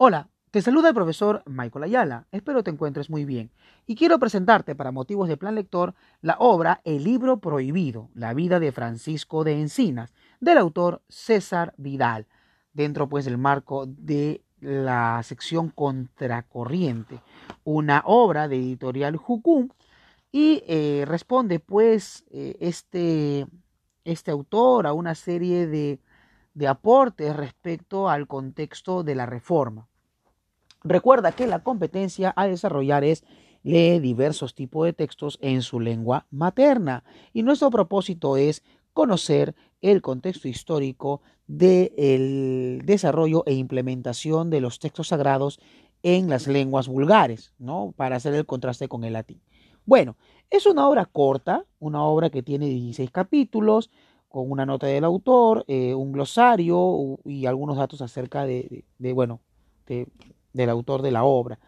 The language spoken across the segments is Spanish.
Hola, te saluda el profesor Michael Ayala. Espero te encuentres muy bien. Y quiero presentarte, para motivos de plan lector, la obra El libro prohibido, la vida de Francisco de Encinas, del autor César Vidal, dentro pues del marco de la sección Contracorriente, una obra de editorial Jucum, y eh, responde pues eh, este, este autor a una serie de de aportes respecto al contexto de la reforma. Recuerda que la competencia a desarrollar es lee diversos tipos de textos en su lengua materna y nuestro propósito es conocer el contexto histórico del desarrollo e implementación de los textos sagrados en las lenguas vulgares, ¿no? Para hacer el contraste con el latín. Bueno, es una obra corta, una obra que tiene 16 capítulos, con una nota del autor, eh, un glosario y algunos datos acerca de, bueno, del autor de la obra.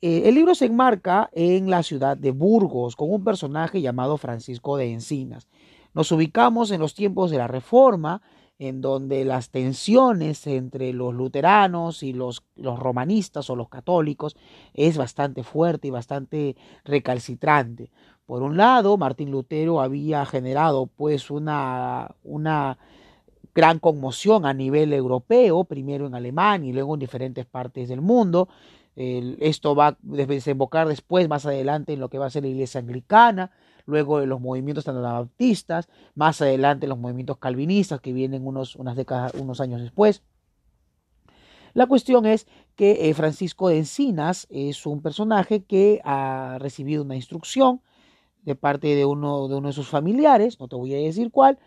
Eh, el libro se enmarca en la ciudad de Burgos con un personaje llamado Francisco de Encinas. Nos ubicamos en los tiempos de la Reforma, en donde las tensiones entre los luteranos y los, los romanistas o los católicos es bastante fuerte y bastante recalcitrante. Por un lado, Martín Lutero había generado pues una, una gran conmoción a nivel europeo, primero en Alemania y luego en diferentes partes del mundo. esto va a desembocar después, más adelante, en lo que va a ser la iglesia anglicana, luego en los movimientos anabaptistas, más adelante en los movimientos calvinistas que vienen unos, unas décadas, unos años después. La cuestión es que eh, Francisco de Encinas es un personaje que ha recibido una instrucción de parte de uno, de uno de sus familiares, no te voy a decir cuál,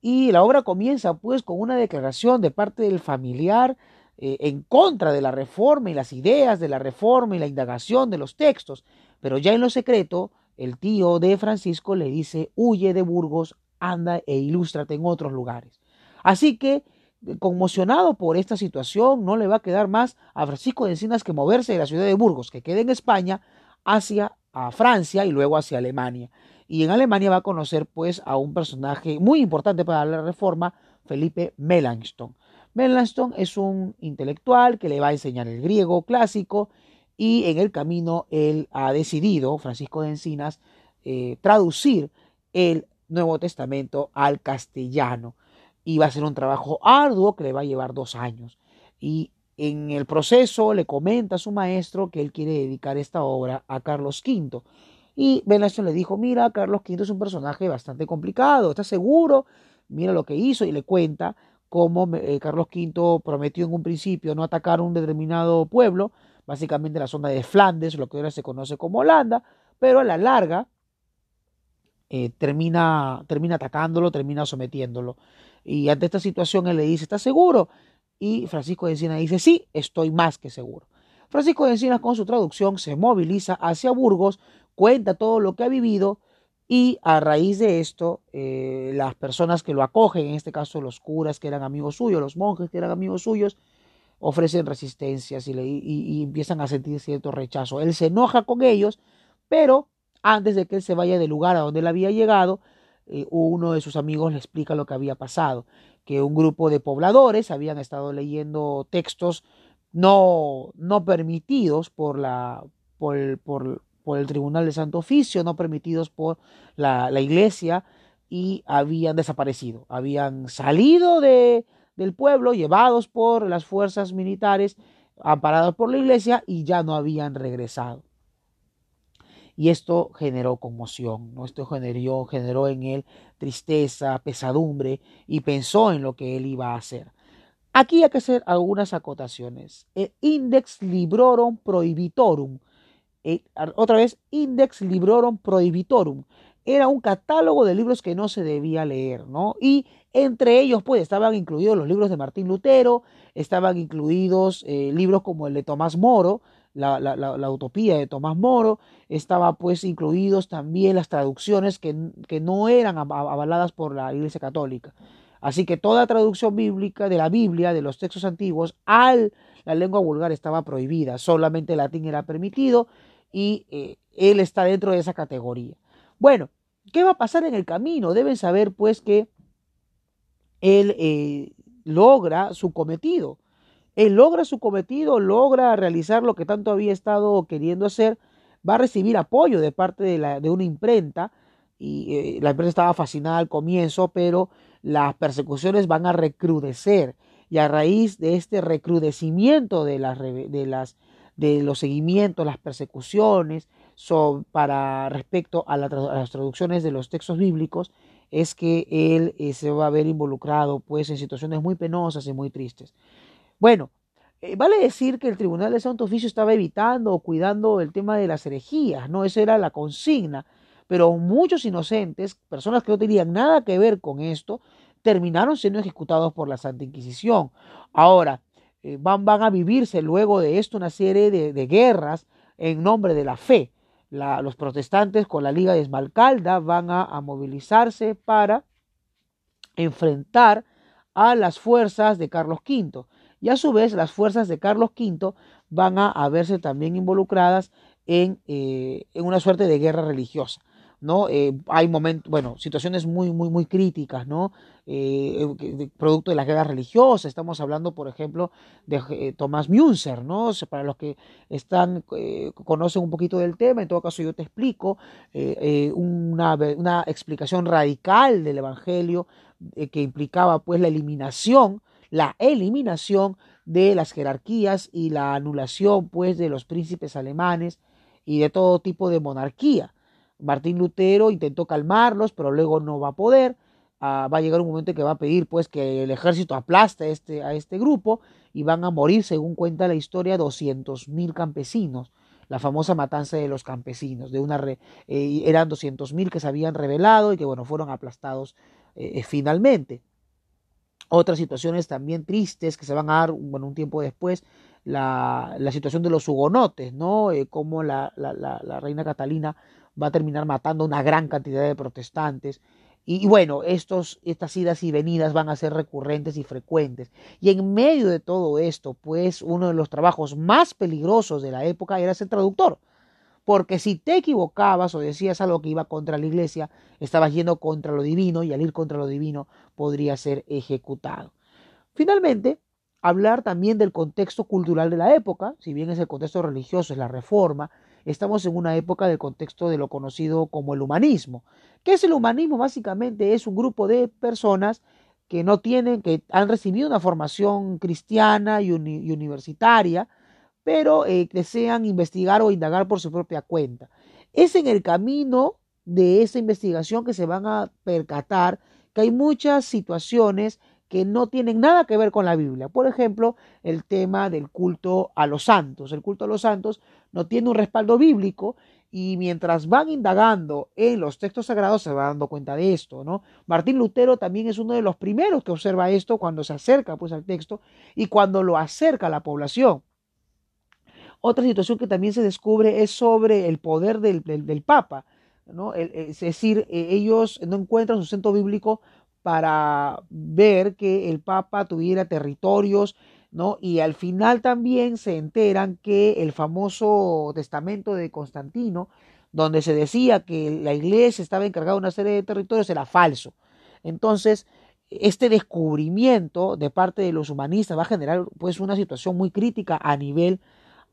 y la obra comienza pues con una declaración de parte del familiar eh, en contra de la reforma y las ideas de la reforma y la indagación de los textos, pero ya en lo secreto el tío de Francisco le dice, huye de Burgos, anda e ilústrate en otros lugares. Así que, conmocionado por esta situación, no le va a quedar más a Francisco de Encinas que moverse de la ciudad de Burgos, que queda en España, hacia a Francia y luego hacia Alemania. Y en Alemania va a conocer pues a un personaje muy importante para la reforma, Felipe Melanchthon. Melanchthon es un intelectual que le va a enseñar el griego clásico y en el camino él ha decidido, Francisco de Encinas, eh, traducir el Nuevo Testamento al castellano. Y va a ser un trabajo arduo que le va a llevar dos años. Y en el proceso le comenta a su maestro que él quiere dedicar esta obra a Carlos V. Y Benassion le dijo, mira, Carlos V es un personaje bastante complicado, ¿estás seguro? Mira lo que hizo y le cuenta cómo eh, Carlos V prometió en un principio no atacar un determinado pueblo, básicamente la zona de Flandes, lo que ahora se conoce como Holanda, pero a la larga eh, termina, termina atacándolo, termina sometiéndolo. Y ante esta situación él le dice, ¿estás seguro? Y Francisco de Encinas dice, sí, estoy más que seguro. Francisco de Encinas con su traducción se moviliza hacia Burgos, cuenta todo lo que ha vivido y a raíz de esto eh, las personas que lo acogen, en este caso los curas que eran amigos suyos, los monjes que eran amigos suyos, ofrecen resistencias y, y empiezan a sentir cierto rechazo. Él se enoja con ellos, pero antes de que él se vaya del lugar a donde él había llegado, eh, uno de sus amigos le explica lo que había pasado, que un grupo de pobladores habían estado leyendo textos no, no permitidos por, la, por, el, por, el Tribunal de Santo Oficio, no permitidos por la, la iglesia y habían desaparecido, habían salido de, del pueblo, llevados por las fuerzas militares, amparados por la iglesia y ya no habían regresado y esto generó conmoción, ¿no? esto generó, generó en él tristeza, pesadumbre y pensó en lo que él iba a hacer. Aquí hay que hacer algunas acotaciones. El Index Librorum Prohibitorum, eh, otra vez, Index Librorum Prohibitorum, era un catálogo de libros que no se debía leer, ¿no? Y entre ellos, pues, estaban incluidos los libros de Martín Lutero, estaban incluidos eh, libros como el de Tomás Moro, la, utopía de Tomás Moro, estaba pues incluidos también las traducciones que, no eran avaladas por la Iglesia Católica. Así que toda traducción bíblica de la Biblia, de los textos antiguos, al la lengua vulgar estaba prohibida, solamente el latín era permitido y eh, él está dentro de esa categoría. Bueno, ¿qué va a pasar en el camino? Deben saber pues que él eh, logra su cometido él logra su cometido, logra realizar lo que tanto había estado queriendo hacer, va a recibir apoyo de parte de, la, una imprenta, y eh, la imprenta estaba fascinada al comienzo, pero las persecuciones van a recrudecer, y a raíz de este recrudecimiento de de los seguimientos, las persecuciones para respecto a, las traducciones de los textos bíblicos, es que él eh, se va a ver involucrado pues en situaciones muy penosas y muy tristes. Bueno, eh, vale decir que el Tribunal de Santo Oficio estaba evitando o cuidando el tema de las herejías, ¿no? Esa era la consigna. Pero muchos inocentes, personas que no tenían nada que ver con esto, terminaron siendo ejecutados por la Santa Inquisición. Ahora, eh, van, van, a vivirse luego de esto una serie de, guerras en nombre de la fe. los protestantes con la Liga de Esmalcalda van a movilizarse para enfrentar a las fuerzas de Carlos V. Y a su vez las fuerzas de Carlos V van a, verse también involucradas en, eh, en, una suerte de guerra religiosa. ¿no? Eh, hay momentos, bueno, situaciones muy, muy, muy críticas, ¿no? Eh, producto de la guerra religiosa. Estamos hablando, por ejemplo, de Tomás Münzer, ¿no? para los que están, conocen un poquito del tema, en todo caso yo te explico una, una, explicación radical del Evangelio que implicaba pues la eliminación la eliminación de las jerarquías y la anulación pues de los príncipes alemanes y de todo tipo de monarquía. Martín Lutero intentó calmarlos, pero luego no va a poder. Ah, va a llegar un momento en que va a pedir pues que el ejército aplaste a este, a este grupo y van a morir, según cuenta la historia, 200.000 campesinos. La famosa matanza de los campesinos, de una eh, eran 200.000 que se habían rebelado y que bueno, fueron aplastados eh, finalmente. Otras situaciones también tristes que se van a dar bueno, un tiempo después, la, la situación de los hugonotes, ¿no? Eh, cómo la, la, la, reina Catalina va a terminar matando una gran cantidad de protestantes. Y, bueno, estos, estas idas y venidas van a ser recurrentes y frecuentes. Y en medio de todo esto, pues uno de los trabajos más peligrosos de la época era ser traductor. Porque si te equivocabas o decías algo que iba contra la iglesia, estabas yendo contra lo divino y al ir contra lo divino podría ser ejecutado. Finalmente, hablar también del contexto cultural de la época, si bien es el contexto religioso, es la reforma, estamos en una época del contexto de lo conocido como el humanismo. ¿Qué es el humanismo? Básicamente es un grupo de personas que no tienen, que han recibido una formación cristiana y universitaria, pero eh, desean investigar o indagar por su propia cuenta. Es en el camino de esa investigación que se van a percatar que hay muchas situaciones que no tienen nada que ver con la Biblia. Por ejemplo, el tema del culto a los santos. El culto a los santos no tiene un respaldo bíblico y mientras van indagando en los textos sagrados se van dando cuenta de esto, ¿no? Martín Lutero también es uno de los primeros que observa esto cuando se acerca pues al texto y cuando lo acerca a la población. Otra situación que también se descubre es sobre el poder del, Papa. ¿no? Es decir, e, ellos no encuentran sustento bíblico para ver que el Papa tuviera territorios, ¿no? Y al final también se enteran que el famoso testamento de Constantino, donde se decía que la iglesia estaba encargada de una serie de territorios, era falso. Entonces, este descubrimiento de parte de los humanistas va a generar pues una situación muy crítica a nivel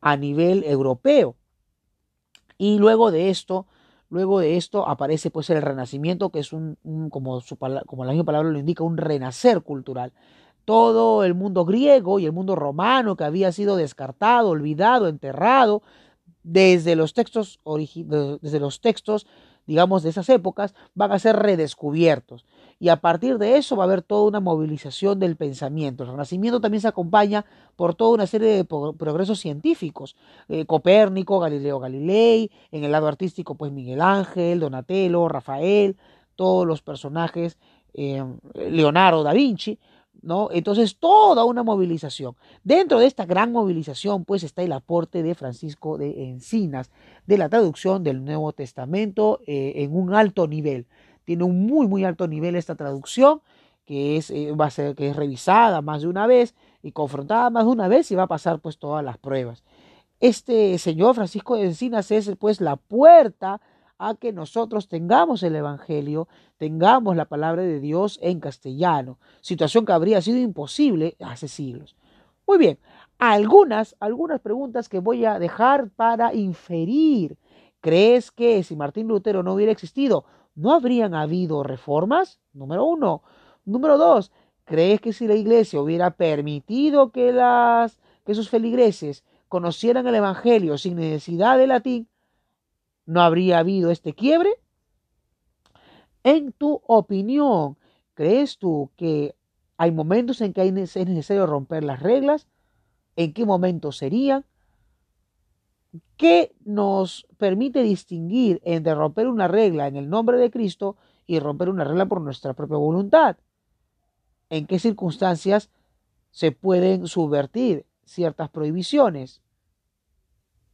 a nivel europeo. Y luego de esto, luego de esto aparece pues el renacimiento, que es un, como, su, como la misma palabra lo indica, un renacer cultural. Todo el mundo griego y el mundo romano que había sido descartado, olvidado, enterrado, desde los textos, desde los textos digamos, de esas épocas, van a ser redescubiertos. Y a partir de eso va a haber toda una movilización del pensamiento. El Renacimiento también se acompaña por toda una serie de progresos científicos. Eh, Copérnico, Galileo Galilei, en el lado artístico, pues Miguel Ángel, Donatello, Rafael, todos los personajes, eh, Leonardo da Vinci, ¿no? Entonces, toda una movilización. Dentro de esta gran movilización, pues está el aporte de Francisco de Encinas, de la traducción del Nuevo Testamento eh, en un alto nivel. Tiene un muy, muy alto nivel esta traducción, que es, eh, va a ser, que es revisada más de una vez y confrontada más de una vez y va a pasar pues todas las pruebas. Este señor Francisco de Encinas es pues la puerta a que nosotros tengamos el Evangelio, tengamos la palabra de Dios en castellano, situación que habría sido imposible hace siglos. Muy bien, algunas, algunas preguntas que voy a dejar para inferir. ¿Crees que si Martín Lutero no hubiera existido, no habrían habido reformas? Número uno. Número dos, ¿crees que si la iglesia hubiera permitido que, las, que sus feligreses conocieran el Evangelio sin necesidad de latín, no habría habido este quiebre? En tu opinión, ¿crees tú que hay momentos en que es necesario romper las reglas? ¿En qué momentos serían? ¿Qué nos permite distinguir entre romper una regla en el nombre de Cristo y romper una regla por nuestra propia voluntad? ¿En qué circunstancias se pueden subvertir ciertas prohibiciones?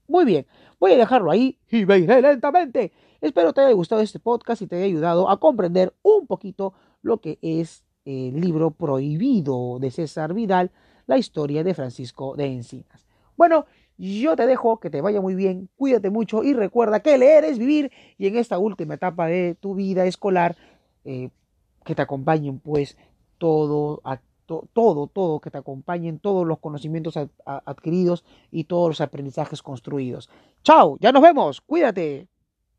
Muy bien, voy a dejarlo ahí y me iré lentamente. Espero te haya gustado este podcast y te haya ayudado a comprender un poquito lo que es el libro prohibido de César Vidal, la historia de Francisco de Encinas. Bueno, yo te dejo, que te vaya muy bien, cuídate mucho y recuerda que leer es vivir y en esta última etapa de tu vida escolar, eh, que te acompañen pues todo, todo, todo, que te acompañen todos los conocimientos adquiridos y todos los aprendizajes construidos. Chao, ya nos vemos, cuídate.